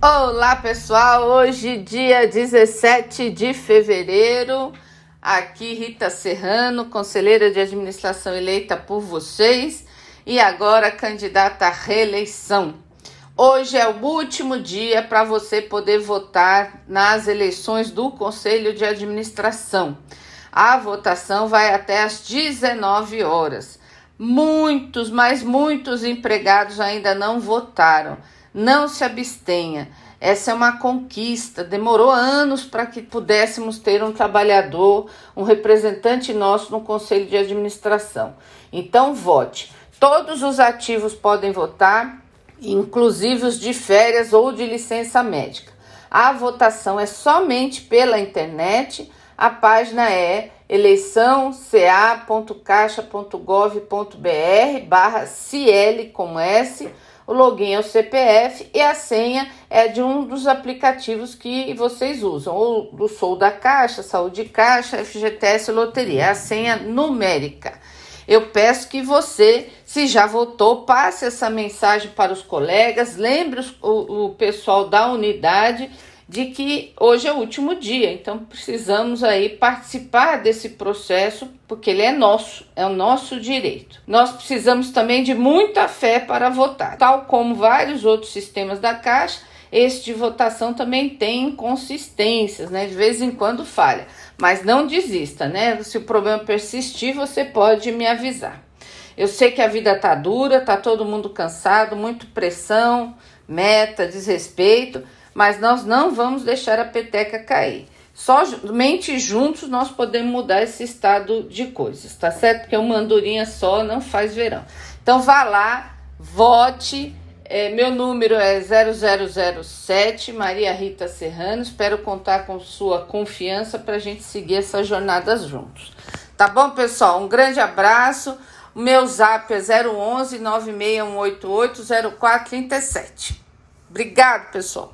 Olá pessoal, hoje dia 17 de fevereiro, aqui Rita Serrano, conselheira de administração eleita por vocês e agora candidata à reeleição. Hoje é o último dia para você poder votar nas eleições do Conselho de Administração. A votação vai até às 19 horas. Muitos, mas muitos empregados ainda não votaram. Não se abstenha. Essa é uma conquista. Demorou anos para que pudéssemos ter um trabalhador, um representante nosso no conselho de administração. Então, vote. Todos os ativos podem votar, inclusive os de férias ou de licença médica. A votação é somente pela internet. A página é eleiçãoca.caixa.gov.br barra CL com S o login é o CPF e a senha é de um dos aplicativos que vocês usam, ou do Sou da Caixa, Saúde Caixa, FGTS Loteria, é a senha numérica. Eu peço que você, se já votou, passe essa mensagem para os colegas, lembre o, o pessoal da unidade de que hoje é o último dia, então precisamos aí participar desse processo porque ele é nosso, é o nosso direito. Nós precisamos também de muita fé para votar, tal como vários outros sistemas da Caixa. Este de votação também tem inconsistências, né? De vez em quando falha, mas não desista, né? Se o problema persistir, você pode me avisar. Eu sei que a vida tá dura, tá todo mundo cansado, muito pressão, meta, desrespeito mas nós não vamos deixar a peteca cair. Somente juntos nós podemos mudar esse estado de coisas, tá certo? Porque uma andorinha só não faz verão. Então vá lá, vote. É, meu número é 0007, Maria Rita Serrano. Espero contar com sua confiança para a gente seguir essa jornada juntos. Tá bom, pessoal? Um grande abraço. O meu zap é 011 96188 0437. Obrigado, pessoal.